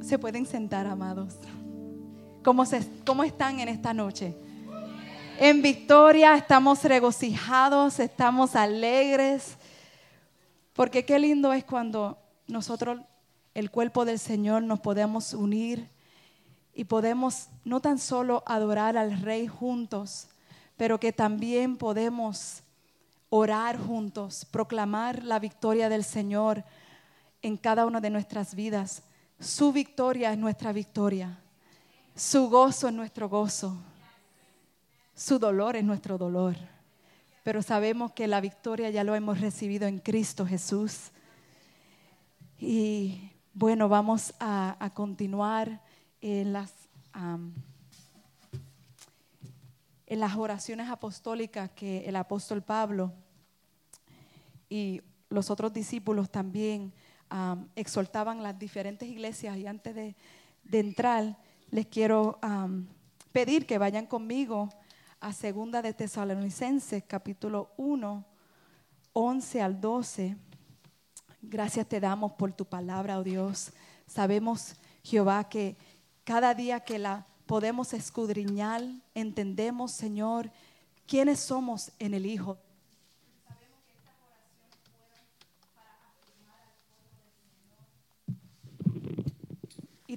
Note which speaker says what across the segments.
Speaker 1: se pueden sentar, amados. ¿Cómo, se, ¿Cómo están en esta noche? En victoria estamos regocijados, estamos alegres, porque qué lindo es cuando nosotros, el cuerpo del Señor, nos podemos unir y podemos no tan solo adorar al Rey juntos, pero que también podemos orar juntos, proclamar la victoria del Señor en cada una de nuestras vidas. Su victoria es nuestra victoria. Su gozo es nuestro gozo. Su dolor es nuestro dolor. Pero sabemos que la victoria ya lo hemos recibido en Cristo Jesús. Y bueno, vamos a, continuar en las, en las oraciones apostólicas que el apóstol Pablo y los otros discípulos también exhortaban las diferentes iglesias. Y antes de, entrar, les quiero pedir que vayan conmigo a Segunda de Tesalonicenses, capítulo 1, 11 al 12. Gracias te damos por tu palabra, oh Dios. Sabemos, Jehová, que cada día que la podemos escudriñar, entendemos, Señor, quiénes somos en el Hijo.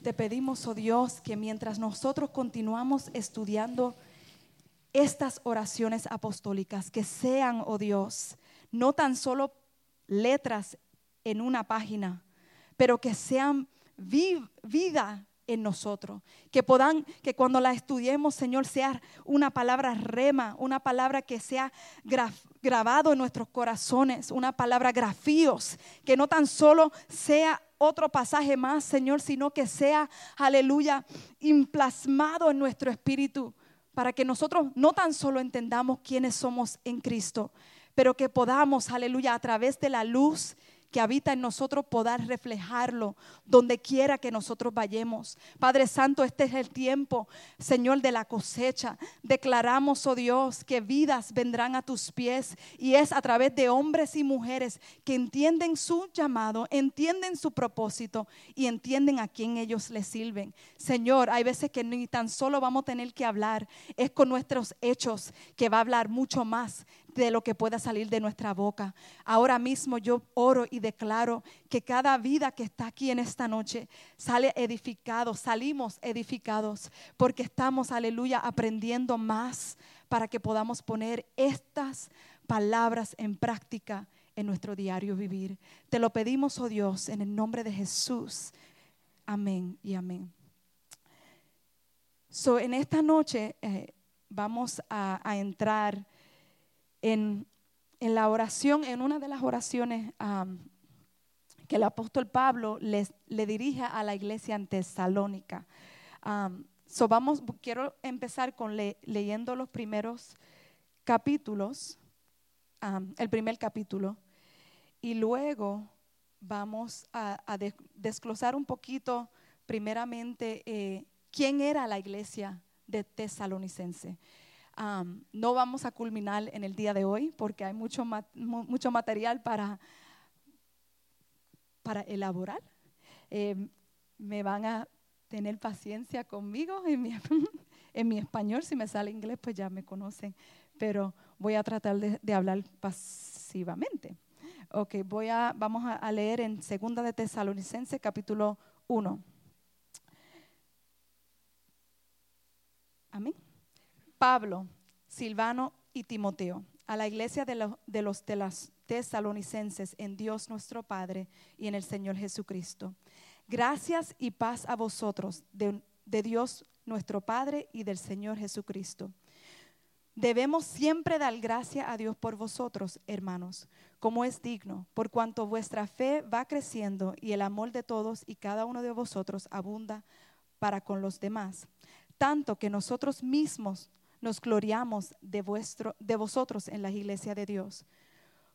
Speaker 1: Te pedimos, oh Dios, que mientras nosotros continuamos estudiando estas oraciones apostólicas, que sean, oh Dios, no tan solo letras en una página, pero que sean vida en nosotros. Que puedan, que cuando la estudiemos, Señor, sea una palabra rema, una palabra que sea grabado en nuestros corazones, una palabra grafíos, que no tan solo sea otro pasaje más, Señor, sino que sea, aleluya, implasmado en nuestro espíritu, para que nosotros no tan solo entendamos quiénes somos en Cristo, pero que podamos, aleluya, a través de la luz que habita en nosotros poder reflejarlo donde quiera que nosotros vayamos. Padre Santo, este es el tiempo, Señor, de la cosecha. Declaramos, oh Dios, que vidas vendrán a tus pies y es a través de hombres y mujeres que entienden su llamado, entienden su propósito y entienden a quién ellos les sirven. Señor, hay veces que ni tan solo vamos a tener que hablar, es con nuestros hechos que va a hablar mucho más de lo que pueda salir de nuestra boca. Ahora mismo yo oro y declaro que cada vida que está aquí en esta noche sale edificado, salimos edificados, porque estamos, aleluya, aprendiendo más para que podamos poner estas palabras en práctica en nuestro diario vivir. Te lo pedimos, oh Dios, en el nombre de Jesús. Amén y amén. So, en esta noche eh, vamos a, a entrar en, la oración, en una de las oraciones que el apóstol Pablo le dirige a la iglesia en Tesalónica. vamos, quiero empezar con leyendo los primeros capítulos, el primer capítulo, y luego vamos a, desglosar un poquito, primeramente, eh, quién era la iglesia de Tesalonicense no vamos a culminar en el día de hoy porque hay mucho, mucho material para, para elaborar. Em, me van a tener paciencia conmigo en mi, en mi, español. Si me sale inglés, pues ya me conocen. Pero voy a tratar de, hablar pasivamente. Ok, voy a, vamos a, leer en Segunda de Tesalonicense, capítulo 1. Amén. Pablo, Silvano y Timoteo, a la iglesia de, los tesalonicenses en Dios nuestro Padre y en el Señor Jesucristo. Gracias y paz a vosotros, de, de Dios nuestro Padre y del Señor Jesucristo. Debemos siempre dar gracia a Dios por vosotros, hermanos, como es digno, por cuanto vuestra fe va creciendo y el amor de todos y cada uno de vosotros abunda para con los demás, tanto que nosotros mismos nos gloriamos de, vuestro, de vosotros en la iglesia de Dios,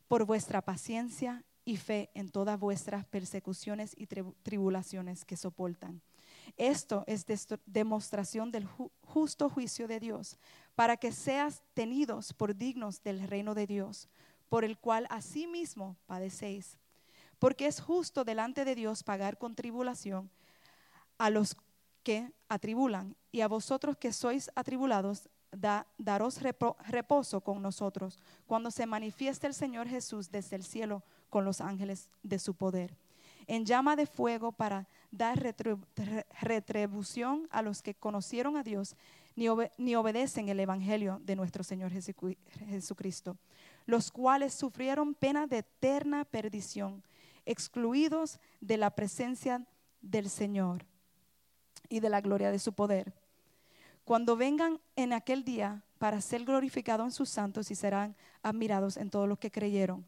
Speaker 1: por vuestra paciencia y fe en todas vuestras persecuciones y tribulaciones que soportan. Esto es demostración del justo juicio de Dios, para que seas tenidos por dignos del reino de Dios, por el cual asimismo padecéis. Porque es justo delante de Dios pagar con tribulación a los que atribulan, y a vosotros que sois atribulados, da, daros reposo con nosotros, cuando se manifieste el Señor Jesús desde el cielo con los ángeles de su poder, en llama de fuego para dar retribución a los que conocieron a Dios ni, ni obedecen el Evangelio de nuestro Señor Jesucristo, los cuales sufrieron pena de eterna perdición, excluidos de la presencia del Señor y de la gloria de su poder. Cuando vengan en aquel día para ser glorificados en sus santos y serán admirados en todos los que creyeron.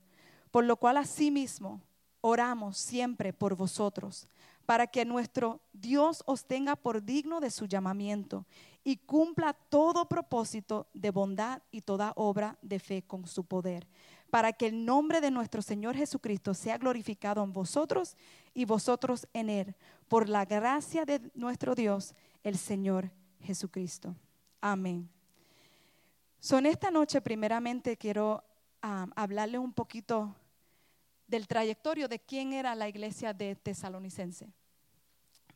Speaker 1: Por lo cual asimismo oramos siempre por vosotros, para que nuestro Dios os tenga por digno de su llamamiento y cumpla todo propósito de bondad y toda obra de fe con su poder, para que el nombre de nuestro Señor Jesucristo sea glorificado en vosotros y vosotros en Él, por la gracia de nuestro Dios, el Señor Jesucristo. Amén. So, en esta noche, primeramente, quiero ah, hablarle un poquito del trayectorio de quién era la iglesia de Tesalonicense.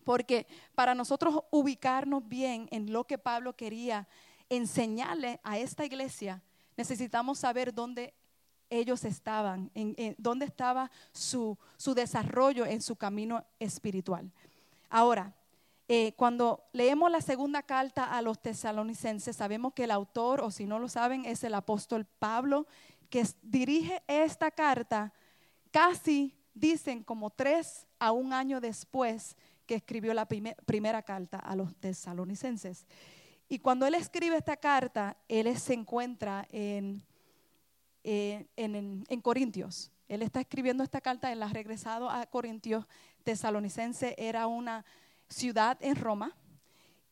Speaker 1: Porque para nosotros ubicarnos bien en lo que Pablo quería enseñarle a esta iglesia, necesitamos saber dónde ellos estaban, en, dónde estaba su, su, desarrollo en su camino espiritual. Ahora, eh, cuando leemos la segunda carta a los tesalonicenses, sabemos que el autor, o si no lo saben, es el apóstol Pablo, que dirige esta carta casi dicen como tres a un año después que escribió la primera carta a los tesalonicenses. Y cuando él escribe esta carta, él se encuentra en, eh, en, en, Corintios. Él está escribiendo esta carta, él ha regresado a Corintios. Tesalonicense era una ciudad en Roma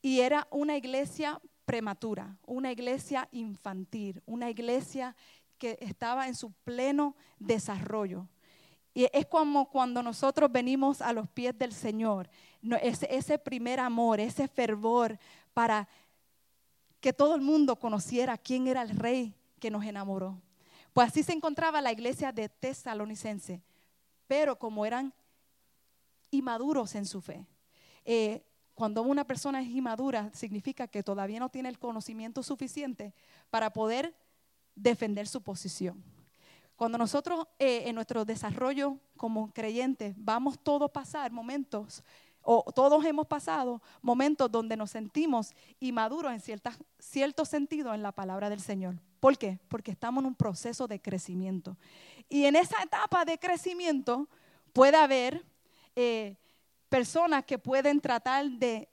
Speaker 1: y era una iglesia prematura, una iglesia infantil, una iglesia que estaba en su pleno desarrollo. Y es como cuando nosotros venimos a los pies del Señor, ese, ese primer amor, ese fervor para que todo el mundo conociera quién era el rey que nos enamoró. Pues así se encontraba la iglesia de Tesalonicense, pero como eran inmaduros en su fe. Eh, cuando una persona es inmadura, significa que todavía no tiene el conocimiento suficiente para poder defender su posición. Cuando nosotros eh, en nuestro desarrollo como creyentes vamos todos a pasar momentos, o todos hemos pasado momentos donde nos sentimos inmaduros en cierta, cierto sentido en la palabra del Señor. ¿Por qué? Porque estamos en un proceso de crecimiento. Y en esa etapa de crecimiento puede haber eh, personas que pueden tratar de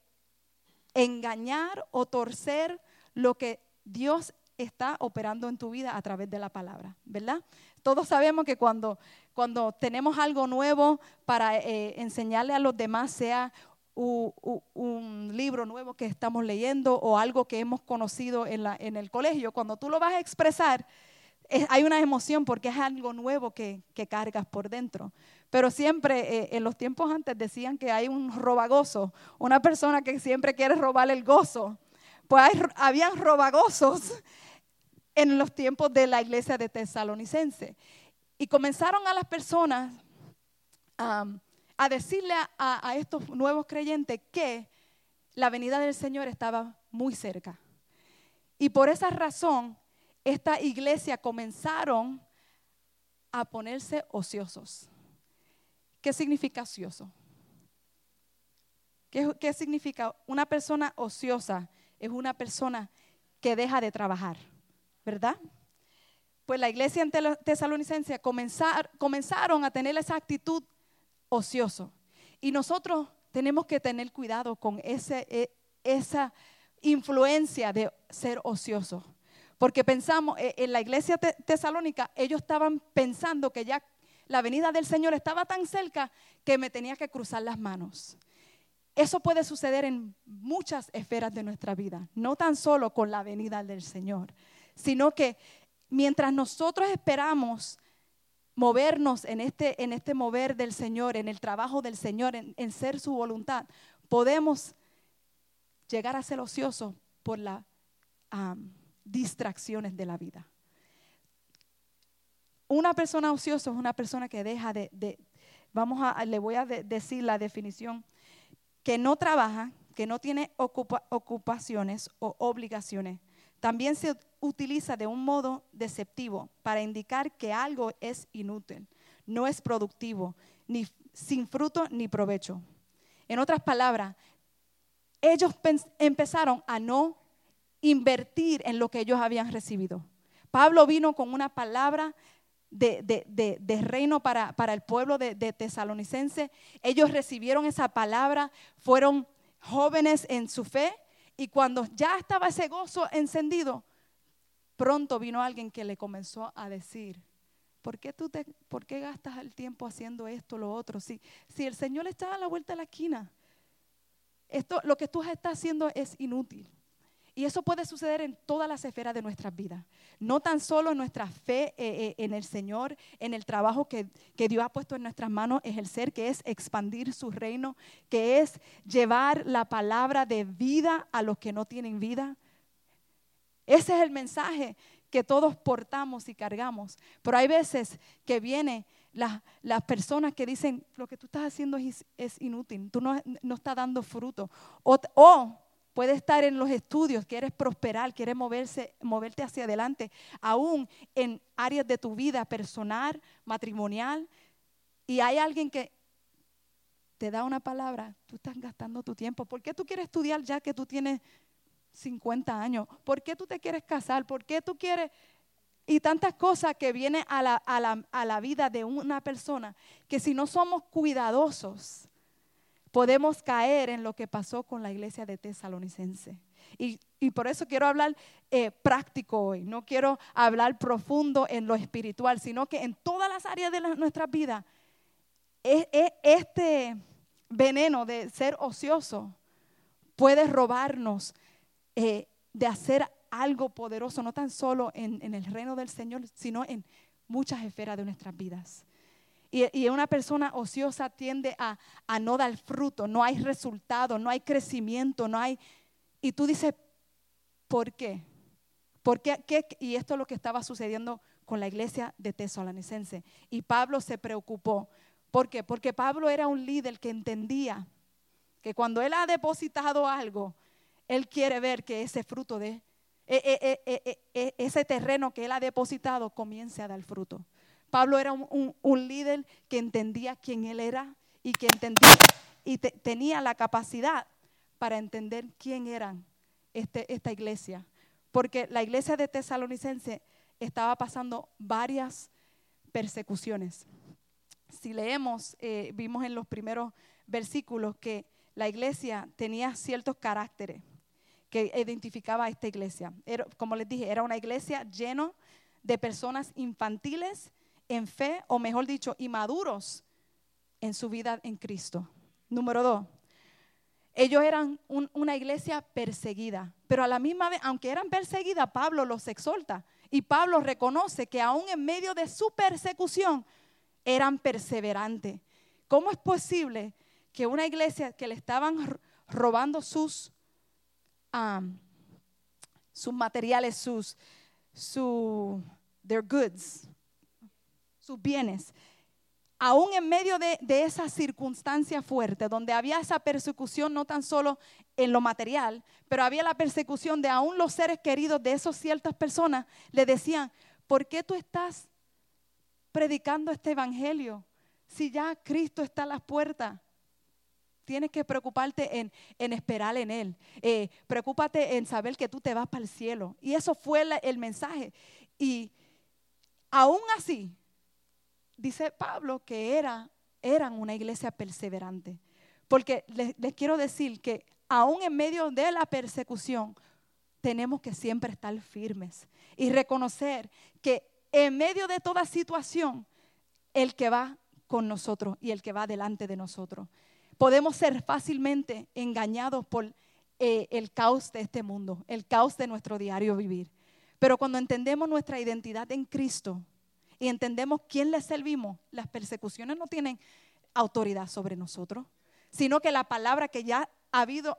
Speaker 1: engañar o torcer lo que Dios está operando en tu vida a través de la palabra, ¿verdad? Todos sabemos que cuando, cuando tenemos algo nuevo para eh, enseñarle a los demás, sea un, libro nuevo que estamos leyendo o algo que hemos conocido en, la, en el colegio, cuando tú lo vas a expresar, hay una emoción porque es algo nuevo que, cargas por dentro. Pero siempre eh, en los tiempos antes decían que hay un robagoso, una persona que siempre quiere robar el gozo. Pues hay, habían robagosos en los tiempos de la iglesia de Tesalonicense. Y comenzaron a las personas a decirle a, estos nuevos creyentes que la venida del Señor estaba muy cerca. Y por esa razón, esta iglesia comenzaron a ponerse ociosos. ¿Qué significa ocioso? ¿Qué, ¿Qué, significa? Una persona ociosa es una persona que deja de trabajar. ¿verdad? Pues la iglesia en tesalonicense comenzaron a tener esa actitud ocioso. Y nosotros tenemos que tener cuidado con e, esa influencia de ser ocioso. Porque pensamos, e, en la iglesia tesalónica, ellos estaban pensando que ya la venida del Señor estaba tan cerca que me tenía que cruzar las manos. Eso puede suceder en muchas esferas de nuestra vida, no tan solo con la venida del Señor sino que mientras nosotros esperamos movernos en este, en este mover del Señor, en el trabajo del Señor, en, ser su voluntad, podemos llegar a ser ociosos por las distracciones de la vida. Una persona ociosa es una persona que deja de, vamos a, le voy a decir la definición, que no trabaja, que no tiene ocupaciones o obligaciones. También se utiliza de un modo deceptivo para indicar que algo es inútil, no es productivo, ni sin fruto ni provecho. En otras palabras, ellos empezaron a no invertir en lo que ellos habían recibido. Pablo vino con una palabra de, reino para, el pueblo de, de tesalonicense. Ellos recibieron esa palabra, fueron jóvenes en su fe y cuando ya estaba ese gozo encendido, pronto vino alguien que le comenzó a decir, ¿por qué, tú te, por qué gastas el tiempo haciendo esto, lo otro? Si, si el Señor está a la vuelta de la esquina, esto, lo que tú estás haciendo es inútil. Y eso puede suceder en todas las esferas de nuestras vidas. No tan solo nuestra fe eh, eh, en el Señor, en el trabajo que, que, Dios ha puesto en nuestras manos, ejercer, que es expandir su reino, que es llevar la palabra de vida a los que no tienen vida. Ese es el mensaje que todos portamos y cargamos. Pero hay veces que vienen las, las personas que dicen, lo que tú estás haciendo es, es inútil, tú no, no estás dando fruto. O Puede estar en los estudios, quieres prosperar, quieres moverse, moverte hacia adelante, aún en áreas de tu vida personal, matrimonial, y hay alguien que te da una palabra, tú estás gastando tu tiempo. ¿Por qué tú quieres estudiar ya que tú tienes 50 años? ¿Por qué tú te quieres casar? ¿Por qué tú quieres...? Y tantas cosas que vienen a la, a la, a la vida de una persona que si no somos cuidadosos, podemos caer en lo que pasó con la iglesia de Tesalonicense. Y, por eso quiero hablar eh, práctico hoy, no quiero hablar profundo en lo espiritual, sino que en todas las áreas de nuestra vida, e, e, este veneno de ser ocioso puede robarnos eh, de hacer algo poderoso, no tan solo en, en el reino del Señor, sino en muchas esferas de nuestras vidas. Y, una persona ociosa tiende a, no dar fruto, no hay resultado, no hay crecimiento, no hay... Y tú dices, ¿por qué? ¿Por qué? Y esto es lo que estaba sucediendo con la iglesia de Tesalonicense. Y Pablo se preocupó. ¿Por qué? Porque Pablo era un líder que entendía que cuando él ha depositado algo, él quiere ver que ese fruto de, e, e, e, ese terreno que él ha depositado comience a dar fruto. Pablo era un, líder que entendía quién él era y que entendía y tenía la capacidad para entender quién eran este, esta iglesia. Porque la iglesia de Tesalonicense estaba pasando varias persecuciones. Si leemos, eh, vimos en los primeros versículos que la iglesia tenía ciertos caracteres que identificaba a esta iglesia. como les dije, era una iglesia llena de personas infantiles en fe, o mejor dicho, inmaduros en su vida en Cristo. Número dos, ellos eran una iglesia perseguida, pero a la misma vez, aunque eran perseguidas, Pablo los exhorta y Pablo reconoce que aún en medio de su persecución eran perseverantes. ¿Cómo es posible que una iglesia que le estaban robando sus, sus materiales, sus, su, their goods, sus bienes. Aún en medio de, esa circunstancia fuerte, donde había esa persecución no tan solo en lo material, pero había la persecución de aún los seres queridos de esas ciertas personas, le decían, ¿por qué tú estás predicando este evangelio si ya Cristo está a las puertas? Tienes que preocuparte en, esperar en Él. Eh, preocúpate en saber que tú te vas para el cielo. Y eso fue el mensaje. Y aún así, dice Pablo que era, eran una iglesia perseverante. Porque les, quiero decir que aún en medio de la persecución, tenemos que siempre estar firmes y reconocer que en medio de toda situación, el que va con nosotros y el que va delante de nosotros. Podemos ser fácilmente engañados por eh, el caos de este mundo, el caos de nuestro diario vivir. Pero cuando entendemos nuestra identidad en Cristo, y entendemos quién le servimos, las persecuciones no tienen autoridad sobre nosotros, sino que la palabra que ya ha habido,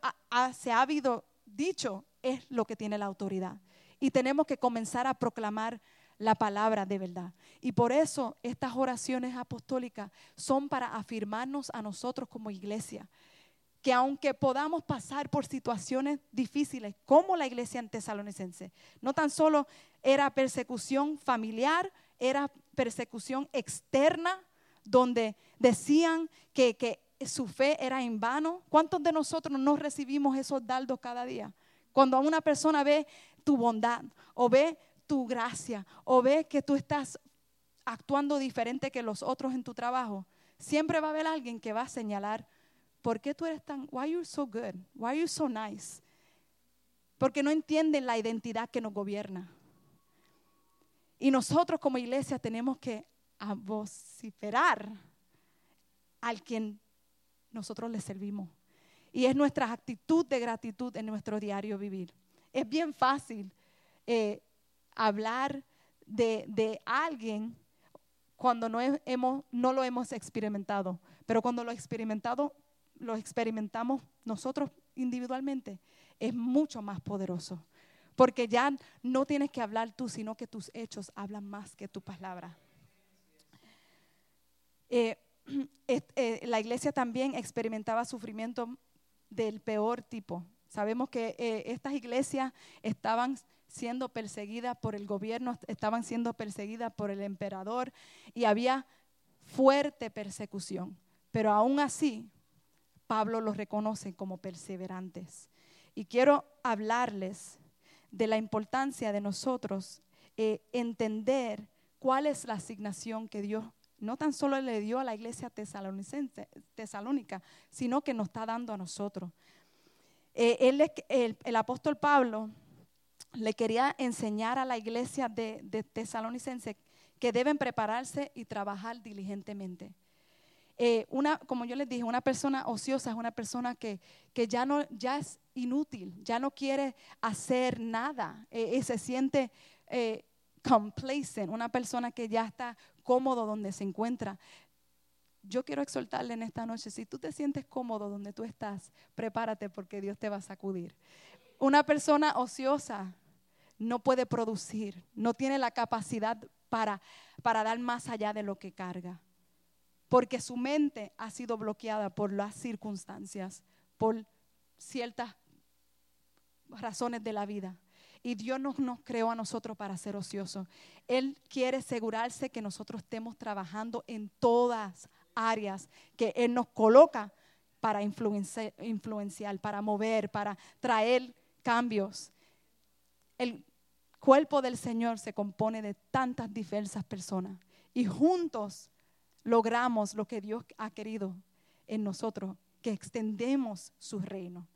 Speaker 1: se ha habido dicho es lo que tiene la autoridad. Y tenemos que comenzar a proclamar la palabra de verdad. Y por eso estas oraciones apostólicas son para afirmarnos a nosotros como iglesia. que aunque podamos pasar por situaciones difíciles, como la iglesia en Tesalonicense, no tan solo era persecución familiar, era persecución externa, donde decían que, que su fe era en vano. ¿Cuántos de nosotros no recibimos esos dardos cada día? Cuando una persona ve tu bondad o ve tu gracia o ve que tú estás actuando diferente que los otros en tu trabajo, siempre va a haber alguien que va a señalar ¿Por qué tú eres tan, why you so good? Why you so nice? Porque no entienden la identidad que nos gobierna. Y nosotros como iglesia tenemos que vociferar al quien nosotros le servimos. Y es nuestra actitud de gratitud en nuestro diario vivir. Es bien fácil eh, hablar de, de, alguien cuando no, hemos, no lo hemos experimentado. Pero cuando lo experimentado, lo experimentamos nosotros individualmente, es mucho más poderoso. Porque ya no tienes que hablar tú, sino que tus hechos hablan más que tu palabra. Eh, eh, la iglesia también experimentaba sufrimiento del peor tipo. Sabemos que eh, estas iglesias estaban siendo perseguidas por el gobierno, estaban siendo perseguidas por el emperador y había fuerte persecución. Pero aún así, Pablo los reconoce como perseverantes. Y quiero hablarles de la importancia de nosotros eh, entender cuál es la asignación que Dios no tan solo le dio a la iglesia tesalónica, sino que nos está dando a nosotros. Eh, el, el, apóstol Pablo le quería enseñar a la iglesia de, de tesalonicense que deben prepararse y trabajar diligentemente. Eh, una, como yo les dije, una persona ociosa es una persona que, ya, no, ya es inútil, ya no quiere hacer nada y eh, eh, se siente complacent, una persona que ya está cómodo donde se encuentra. Yo quiero exhortarle en esta noche, si tú te sientes cómodo donde tú estás, prepárate porque Dios te va a sacudir. Una persona ociosa no puede producir, no tiene la capacidad para, para dar más allá de lo que carga porque su mente ha sido bloqueada por las circunstancias, por ciertas razones de la vida. Y Dios no nos creó a nosotros para ser ociosos. Él quiere asegurarse que nosotros estemos trabajando en todas áreas que Él nos coloca para influenciar, para mover, para traer cambios. El cuerpo del Señor se compone de tantas diversas personas y juntos logramos lo que Dios ha querido en nosotros, que extendemos su reino.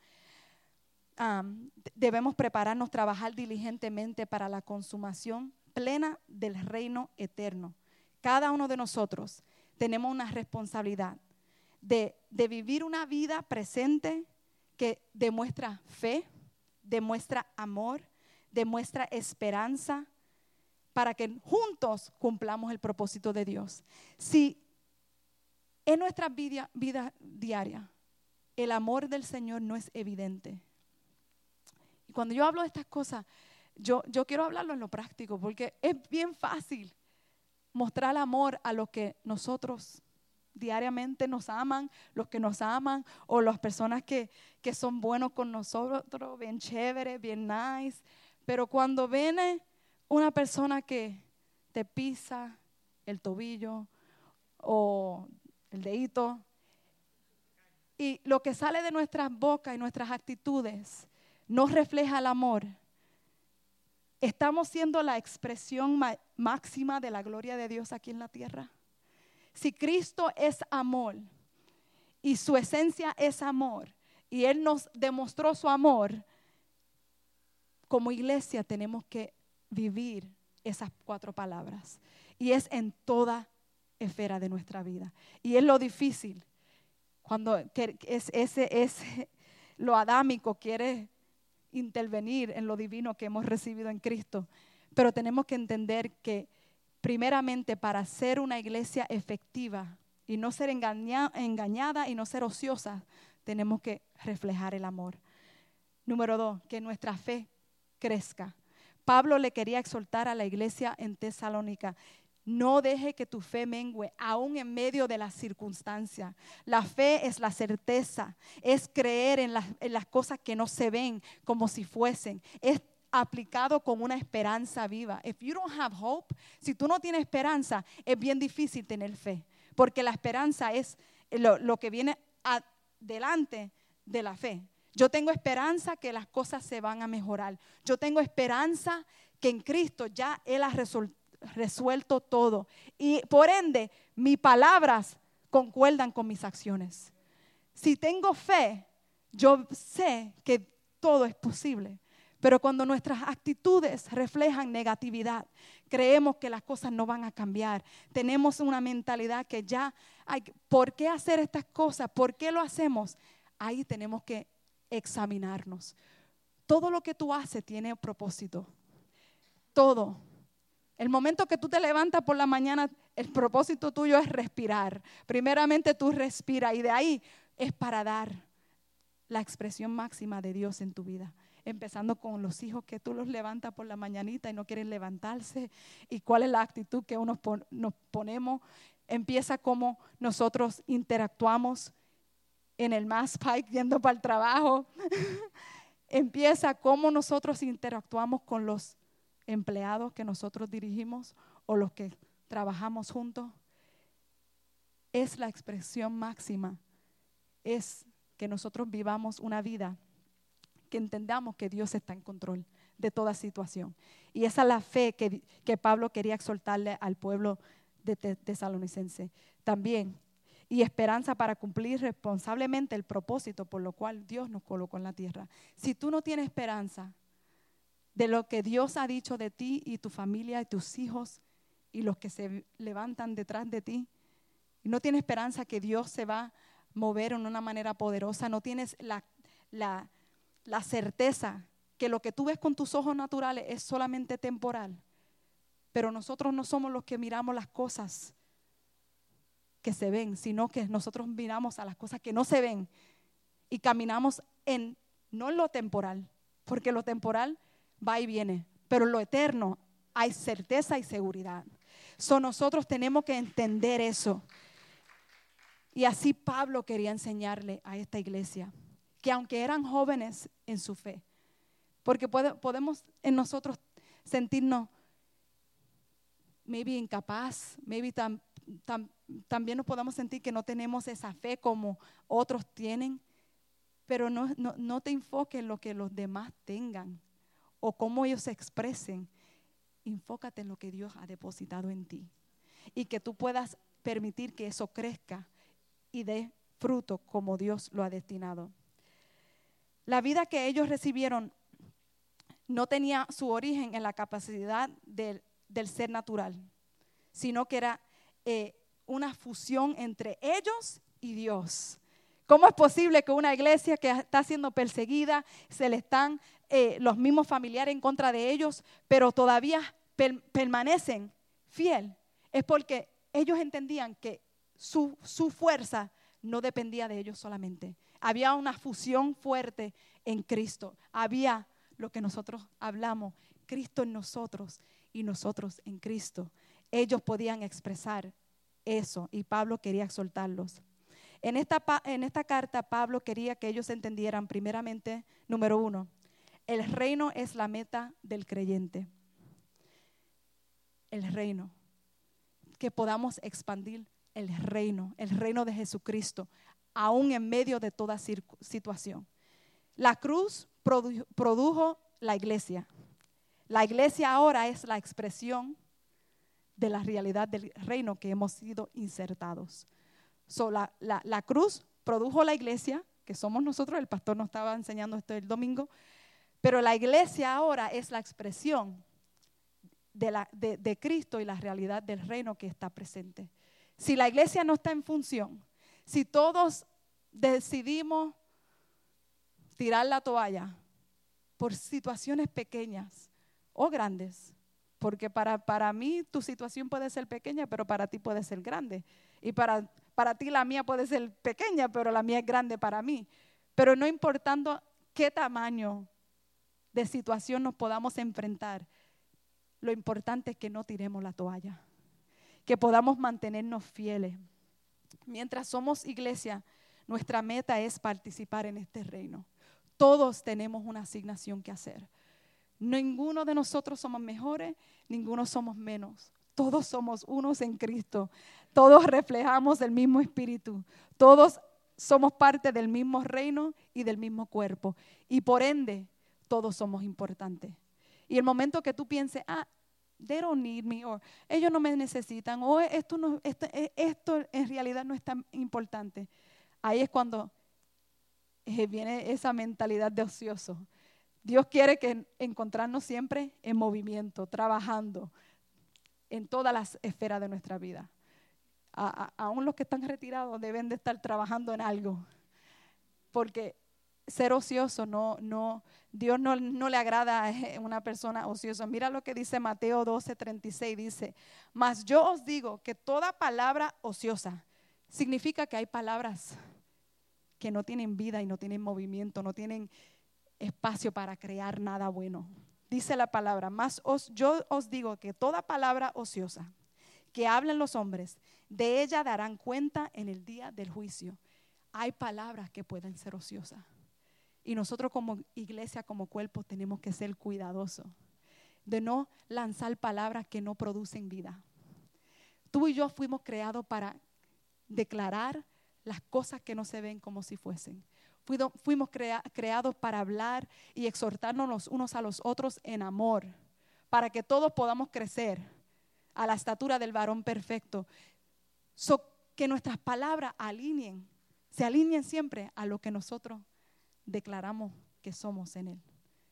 Speaker 1: debemos prepararnos, trabajar diligentemente para la consumación plena del reino eterno. Cada uno de nosotros tenemos una responsabilidad de, de vivir una vida presente que demuestra fe, demuestra amor, demuestra esperanza, para que juntos cumplamos el propósito de Dios. Si en nuestra vida, vida diaria el amor del Señor no es evidente, y cuando yo hablo de estas cosas, yo, yo quiero hablarlo en lo práctico, porque es bien fácil mostrar amor a los que nosotros diariamente nos aman, los que nos aman, o las personas que, que son buenos con nosotros, bien chévere, bien nice. Pero cuando viene una persona que te pisa el tobillo o el dedito, y lo que sale de nuestras bocas y nuestras actitudes no refleja el amor, estamos siendo la expresión máxima de la gloria de Dios aquí en la tierra. Si Cristo es amor y su esencia es amor, y Él nos demostró su amor, como iglesia tenemos que vivir esas cuatro palabras. Y es en toda esfera de nuestra vida. Y es lo difícil. Cuando es, ese, ese, lo adámico quiere intervenir en lo divino que hemos recibido en Cristo. Pero tenemos que entender que primeramente para ser una iglesia efectiva y no ser engañada y no ser ociosa, tenemos que reflejar el amor. Número dos, que nuestra fe crezca. Pablo le quería exhortar a la iglesia en Tesalónica, No deje que tu fe mengue, aún en medio de las circunstancias. La fe es la certeza, es creer en las, en cosas que no se ven como si fuesen. Es aplicado con una esperanza viva. If you don't have hope, si tú no tienes esperanza, es bien difícil tener fe, porque la esperanza es lo, lo que viene adelante de la fe. Yo tengo esperanza que las cosas se van a mejorar. Yo tengo esperanza que en Cristo ya Él ha resuelto todo. Y por ende, mis palabras concuerdan con mis acciones. Si tengo fe, yo sé que todo es posible. Pero cuando nuestras actitudes reflejan negatividad, creemos que las cosas no van a cambiar. Tenemos una mentalidad que ya ¿por qué hacer estas cosas? ¿Por qué lo hacemos? Ahí tenemos que examinarnos. Todo lo que tú haces tiene propósito. Todo. El momento que tú te levantas por la mañana, el propósito tuyo es respirar. Primeramente tú respiras y de ahí es para dar la expresión máxima de Dios en tu vida empezando con los hijos que tú los levantas por la mañanita y no quieren levantarse, y cuál es la actitud que uno nos ponemos. Empieza como nosotros interactuamos en el Mass Pike yendo para el trabajo. Empieza cómo nosotros interactuamos con los empleados que nosotros dirigimos o los que trabajamos juntos. Es la expresión máxima. Es que nosotros vivamos una vida que entendamos que Dios está en control de toda situación. Y esa es la fe que, que Pablo quería exhortarle al pueblo de tesalonicense. También, y esperanza para cumplir responsablemente el propósito por lo cual Dios nos colocó en la tierra. Si tú no tienes esperanza de lo que Dios ha dicho de ti y tu familia y tus hijos y los que se levantan detrás de ti, y no tienes esperanza que Dios se va a mover en una manera poderosa, no tienes la, la la certeza que lo que tú ves con tus ojos naturales es solamente temporal. Pero nosotros no somos los que miramos las cosas se ven, sino que nosotros miramos a las cosas que no se ven y caminamos en, no en lo temporal, porque lo temporal va y viene, pero en lo eterno hay certeza y seguridad. So, nosotros tenemos que entender eso. Y así Pablo quería enseñarle a esta iglesia que aunque eran jóvenes en su fe, porque podemos en nosotros sentirnos maybe incapaz, maybe también nos podemos sentir que no tenemos esa fe como otros tienen, pero no, no, no te enfoques en lo que los demás tengan o cómo ellos se expresen. Enfócate en lo que Dios ha depositado en ti y que tú puedas permitir que eso crezca y dé fruto como Dios lo ha destinado. La vida que ellos recibieron no tenía su origen en la capacidad del, ser natural, sino que era eh, una fusión entre ellos y Dios. ¿Cómo es posible que una iglesia que está siendo perseguida, se le están eh, los mismos familiares en contra de ellos, pero todavía permanecen fiel? Es porque ellos entendían que su, su fuerza no dependía de ellos solamente, había una fusión fuerte en Cristo. Había lo que nosotros hablamos, Cristo en nosotros y nosotros en Cristo. Ellos podían expresar eso y Pablo quería exhortarlos. En esta, en esta carta Pablo quería que ellos entendieran primeramente, número uno, el reino es la meta del creyente. El reino. Que podamos expandir el reino, el reino de Jesucristo aún en medio de toda situación. La cruz produjo la iglesia. La iglesia ahora es la expresión de la realidad del reino que hemos sido insertados. la, cruz produjo la iglesia, que somos nosotros, el pastor nos estaba enseñando esto el domingo, pero la iglesia ahora es la expresión de, de Cristo y la realidad del reino que está presente. Si la iglesia no está en función, si todos decidimos tirar la toalla por situaciones pequeñas o grandes, porque para, para mí tu situación puede ser pequeña, pero para ti puede ser grande. Y para, para ti la mía puede ser pequeña, pero la mía es grande para mí. Pero no importando qué tamaño de situación nos podamos enfrentar, lo importante es que no tiremos la toalla. que podamos mantenernos fieles. Mientras somos iglesia, nuestra meta es participar en este reino. Todos tenemos una asignación que hacer. Ninguno de nosotros somos mejores, ninguno somos menos. Todos somos unos en Cristo. Todos reflejamos el mismo espíritu. Todos somos parte del mismo reino y del mismo cuerpo. Y por ende, todos somos importantes. Y el momento que tú pienses, ah, they don't need me, o ellos no me necesitan, o esto, no, esto, eh, esto en realidad no es tan importante. Ahí es cuando eh, viene esa mentalidad de ocioso. Dios quiere que encontrarnos siempre en movimiento, trabajando en todas las esferas de nuestra vida. aún los que están retirados deben de estar trabajando en algo, porque ser ocioso no, no, Dios no, no, le agrada a una persona ociosa. Mira lo que dice Mateo 12, 36, dice, mas yo os digo que toda palabra ociosa significa que hay palabras que no tienen vida y no tienen movimiento, no tienen espacio para crear nada bueno. Dice la palabra, mas os, yo os digo que toda palabra ociosa que hablen los hombres, de ella darán cuenta en el día del juicio. Hay palabras que pueden ser ociosas y nosotros como iglesia, como cuerpo, tenemos que ser cuidadosos de no lanzar palabras que no producen vida. Tú y yo fuimos creados para declarar las cosas que no se ven como si fuesen. Fuimos creados para hablar y exhortarnos los unos a los otros en amor, para que todos podamos crecer a la estatura del varón perfecto. que nuestras palabras alineen, se alineen siempre a lo que nosotros declaramos que somos en Él.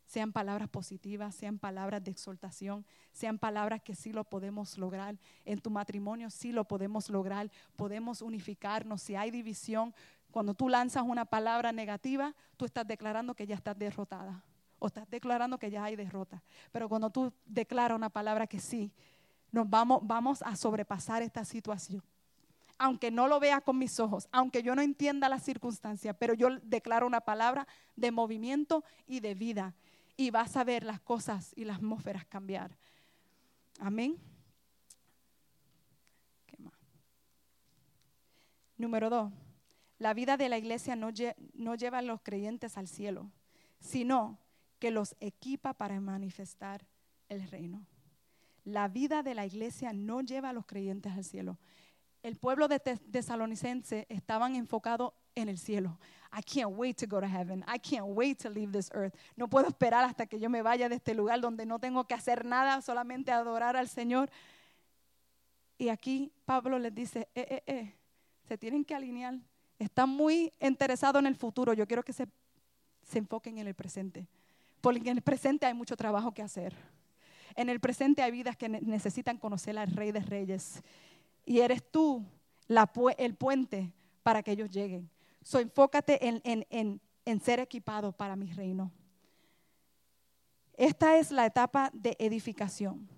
Speaker 1: Sean palabras positivas, sean palabras de exhortación, sean palabras que sí lo podemos lograr. En tu matrimonio sí lo podemos lograr, podemos unificarnos. Si hay división, cuando tú lanzas una palabra negativa, tú estás declarando que ya estás derrotada o estás declarando que ya hay derrota. Pero cuando tú declaras una palabra que sí, nos vamos, vamos a sobrepasar esta situación aunque no lo vea con mis ojos, aunque yo no entienda las circunstancias, pero yo declaro una palabra de movimiento y de vida. Y vas a ver las cosas y las atmósferas cambiar. Amén. ¿Qué más? Número dos, la vida de la iglesia no, lleva a los creyentes al cielo, sino que los equipa para manifestar el reino. La vida de la iglesia no lleva a los creyentes al cielo, el pueblo de Tesalonicense estaban enfocados en el cielo. I can't wait to go to heaven. I can't wait to leave this earth. No puedo esperar hasta que yo me vaya de este lugar donde no tengo que hacer nada, solamente adorar al Señor. Y aquí Pablo les dice, eh, eh, eh, se tienen que alinear. Están muy interesados en el futuro. Yo quiero que se, se enfoquen en el presente. Porque en el presente hay mucho trabajo que hacer. En el presente hay vidas que necesitan conocer al Rey de Reyes y eres tú el puente para que ellos lleguen. So, enfócate en, ser equipado para mi reino. Esta es la etapa de edificación.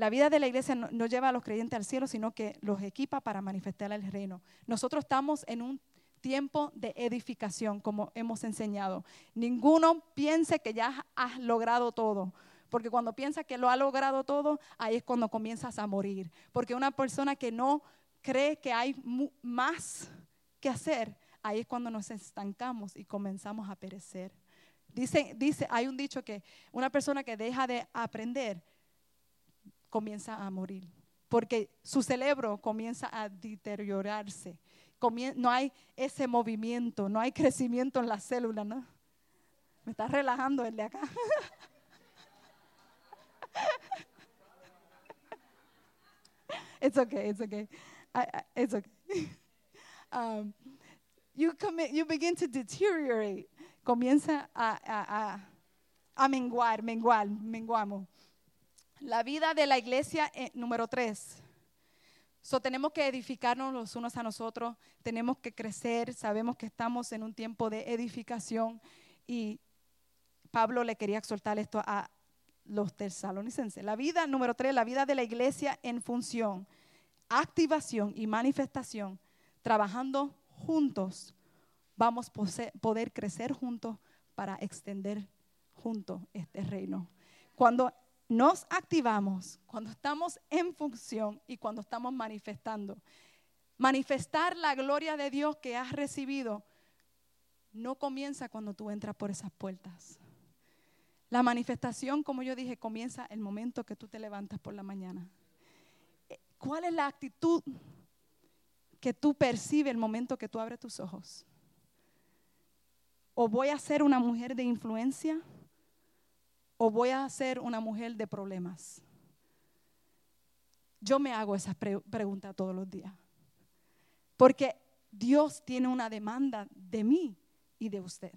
Speaker 1: La vida de la iglesia no, lleva a los creyentes al cielo, sino que los equipa para manifestar el reino. Nosotros estamos en un tiempo de edificación, como hemos enseñado. Ninguno piense que ya has logrado todo. Porque cuando piensas que lo ha logrado todo, ahí es cuando comienzas a morir. Porque una persona que no cree que hay más que hacer, ahí es cuando nos estancamos y comenzamos a perecer. Dice, dice, hay un dicho que una persona que deja de aprender comienza a morir, porque su cerebro comienza a deteriorarse. no hay ese movimiento, no hay crecimiento en las células, ¿no? Me está relajando el de acá. it's okay, it's okay. I, I, it's okay. um, you, commit, you begin to deteriorate. Comienza a, a, a, menguar, menguar, menguamos. La vida de la iglesia, eh, número tres. So, tenemos que edificarnos los unos a nosotros, tenemos que crecer, sabemos que estamos en un tiempo de edificación y Pablo le quería exhortar esto a, los tesalonicenses. La vida número tres, la vida de la iglesia en función, activación y manifestación, trabajando juntos, vamos a poder crecer juntos para extender juntos este reino. Cuando nos activamos cuando estamos en función y cuando estamos manifestando. Manifestar la gloria de Dios que has recibido no comienza cuando tú entras por esas puertas. La manifestación, como yo dije, comienza el momento que tú te levantas por la mañana. ¿Cuál es la actitud que tú percibes el momento que tú abres tus ojos? ¿O voy a ser una mujer de influencia? ¿O voy a ser una mujer de problemas? Yo me hago esa pregunta todos los días. Porque Dios tiene una demanda de mí y de usted.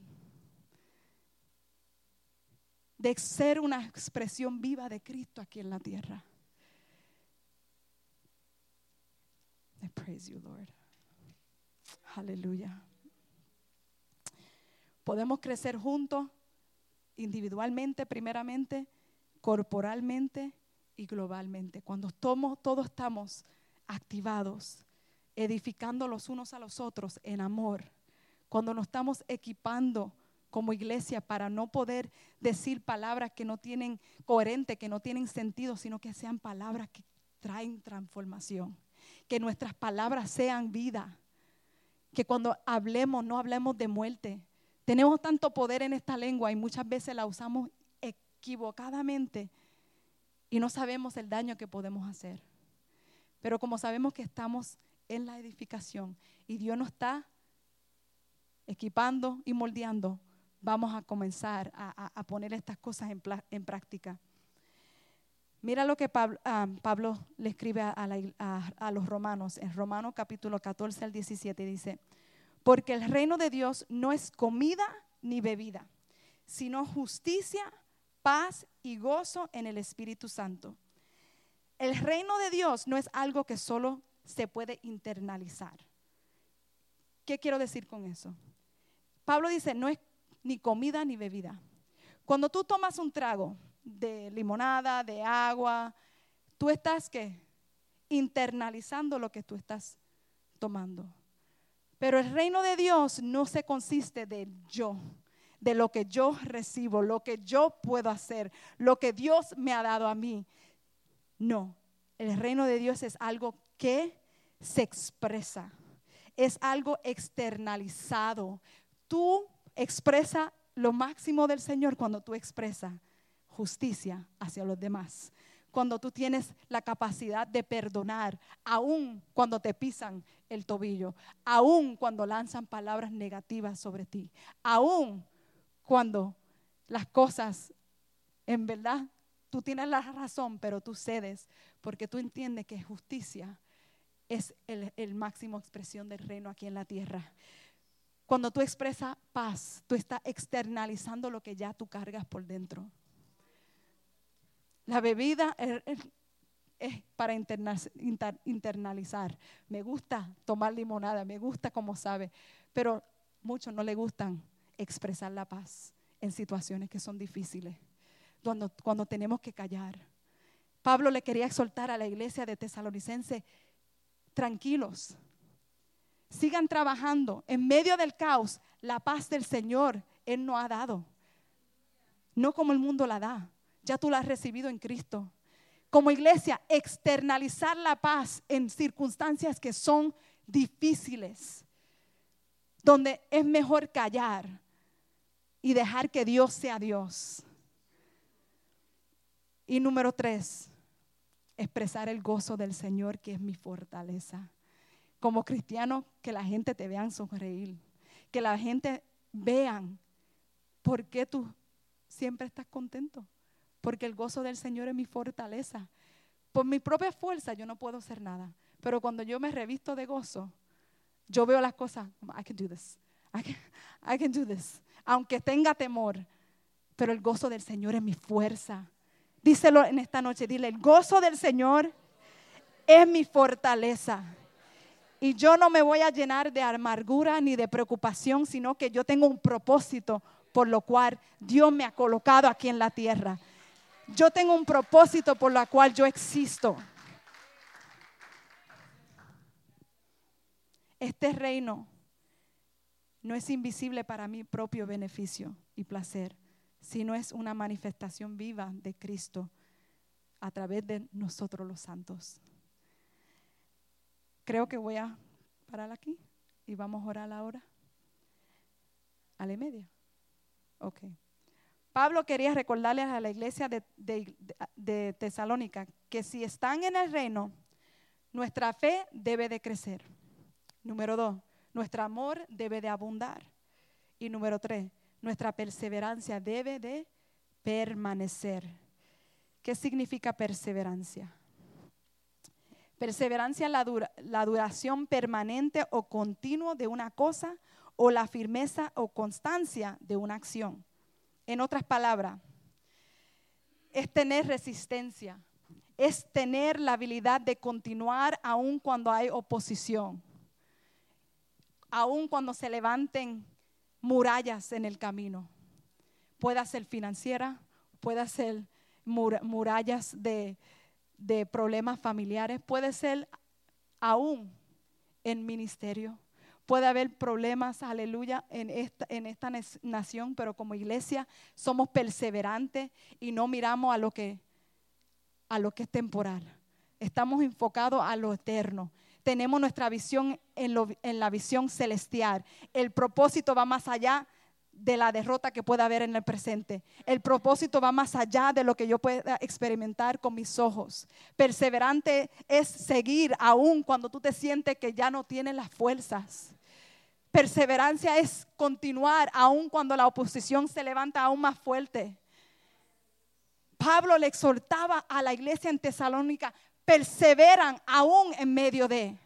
Speaker 1: De ser una expresión viva de Cristo aquí en la tierra. I praise you, Lord. Aleluya. Podemos crecer juntos, individualmente, primeramente, corporalmente y globalmente. Cuando todos estamos activados, edificando los unos a los otros en amor cuando nos estamos equipando como iglesia para no poder decir palabras que no tienen coherente, que no tienen sentido, sino que sean palabras que traen transformación. Que nuestras palabras sean vida. Que cuando hablemos no hablemos de muerte. Tenemos tanto poder en esta lengua y muchas veces la usamos equivocadamente y no sabemos el daño que podemos hacer. Pero como sabemos que estamos en la edificación y Dios nos está equipando y moldeando, vamos a comenzar a, poner estas cosas en, práctica. Mira lo que ah, Pablo, le escribe a, los romanos, en Romanos capítulo 14 al 17, dice, porque el reino de Dios no es comida ni bebida, sino justicia, paz y gozo en el Espíritu Santo. El reino de Dios no es algo que solo se puede internalizar. ¿Qué quiero decir con eso? Pablo dice, no es ni comida ni bebida. Cuando tú tomas un trago de limonada, de agua, tú estás qué? Internalizando lo que tú estás tomando. Pero el reino de Dios no se consiste de yo, de lo que yo recibo, lo que yo puedo hacer, lo que Dios me ha dado a mí. No, el reino de Dios es algo que se expresa, es algo externalizado, tú expresas lo máximo del Señor cuando tú expresas justicia hacia los demás. Cuando tú tienes la capacidad de perdonar, aun cuando te pisan el tobillo, aun cuando lanzan palabras negativas sobre ti, aun cuando las cosas, en verdad, tú tienes la razón, pero tú cedes porque tú entiendes que justicia es el máximo expresión del reino aquí en la tierra. Cuando tú expresas paz, tú estás externalizando lo que ya tú cargas por dentro. La bebida es, para internalizar. Me gusta tomar limonada, me gusta como sabe, pero muchos no le gustan expresar la paz en situaciones que son difíciles, cuando, cuando tenemos que callar. Pablo le quería exhortar a la iglesia de Tesalonicense, tranquilos, sigan trabajando. En medio del caos, la paz del Señor Él no ha dado. No como el mundo la da. Ya tú la has recibido en Cristo. Como iglesia, externalizar la paz en circunstancias que son difíciles, donde es mejor callar y dejar que Dios sea Dios. Y número tres, expresar el gozo del Señor, que es mi fortaleza como cristiano, que la gente te vean sonreír, que la gente vean por qué tú siempre estás contento, porque el gozo del Señor es mi fortaleza. Por mi propia fuerza yo no puedo hacer nada, pero cuando yo me revisto de gozo, yo veo las cosas, I can do this, I can, do this, aunque tenga temor, pero el gozo del Señor es mi fuerza. Díselo en esta noche, dile, el gozo del Señor es mi fortaleza. Y yo no me voy a llenar de amargura ni de preocupación, sino que yo tengo un propósito por lo cual Dios me ha colocado aquí en la tierra. Yo tengo un propósito por lo cual yo existo. Este reino no es invisible para mi propio beneficio y placer, sino es una manifestación viva de Cristo a través de nosotros los santos. Creo que voy a parar aquí y vamos a orar ahora. A la media. Ok. Pablo quería recordarles a la iglesia de, de Tesalónica que si están en el reino, nuestra fe debe de crecer. Número dos, nuestro amor debe de abundar. Y número tres, nuestra perseverancia debe de permanecer. ¿Qué significa perseverancia? Perseverancia es la, la duración permanente o continua de una cosa o la firmeza o constancia de una acción. En otras palabras, es tener resistencia, es tener la habilidad de continuar aun cuando hay oposición, aun cuando se levanten murallas en el camino. Puede ser financiera, puede ser murallas de, de problemas familiares, puede ser aún en ministerio. Puede haber problemas, aleluya, en esta, en esta nación, pero como iglesia somos perseverantes y no miramos a lo que, a lo que es temporal. Estamos enfocados a lo eterno. Tenemos nuestra visión en, en la visión celestial. El propósito va más allá de la derrota que pueda haber en el presente. El propósito va más allá de lo que yo pueda experimentar con mis ojos. Perseverante es seguir aún cuando tú te sientes que ya no tienes las fuerzas. Perseverancia es continuar aún cuando la oposición se levanta aún más fuerte. Pablo le exhortaba a la iglesia en Tesalónica, perseveran aún en medio de.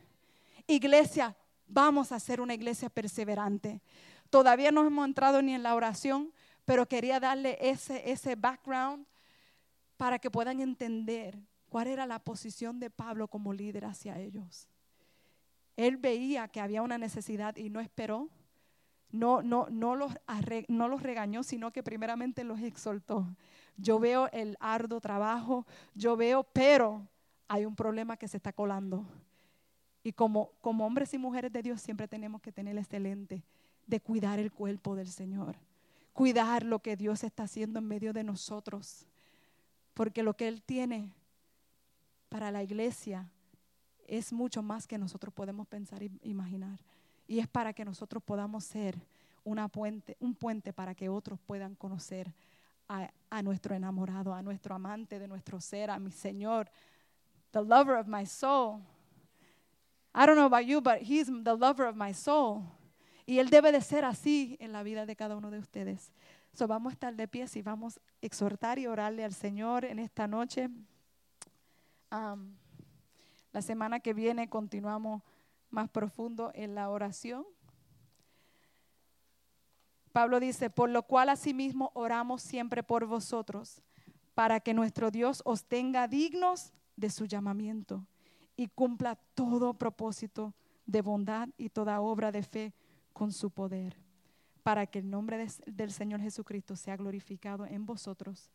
Speaker 1: Iglesia, vamos a ser una iglesia perseverante. Todavía no hemos entrado ni en la oración, pero quería darle ese, ese background para que puedan entender cuál era la posición de Pablo como líder hacia ellos. Él veía que había una necesidad y no esperó, no, no, no, los, no los regañó, sino que primeramente los exhortó. Yo veo el arduo trabajo, yo veo, pero hay un problema que se está colando. Y como, como hombres y mujeres de Dios siempre tenemos que tener excelente de cuidar el cuerpo del Señor, cuidar lo que Dios está haciendo en medio de nosotros, porque lo que Él tiene para la iglesia es mucho más que nosotros podemos pensar e imaginar. Y es para que nosotros podamos ser una puente, un puente para que otros puedan conocer a, a, nuestro enamorado, a nuestro amante de nuestro ser, a mi Señor, the lover of my soul. I don't know about you, but He's the lover of my soul. Y Él debe de ser así en la vida de cada uno de ustedes. So, vamos a estar de pie y vamos a exhortar y orarle al Señor en esta noche. La semana que viene continuamos más profundo en la oración. Pablo dice, por lo cual asimismo oramos siempre por vosotros, para que nuestro Dios os tenga dignos de su llamamiento y cumpla todo propósito de bondad y toda obra de fe con su poder, para que el nombre del Señor Jesucristo sea glorificado en vosotros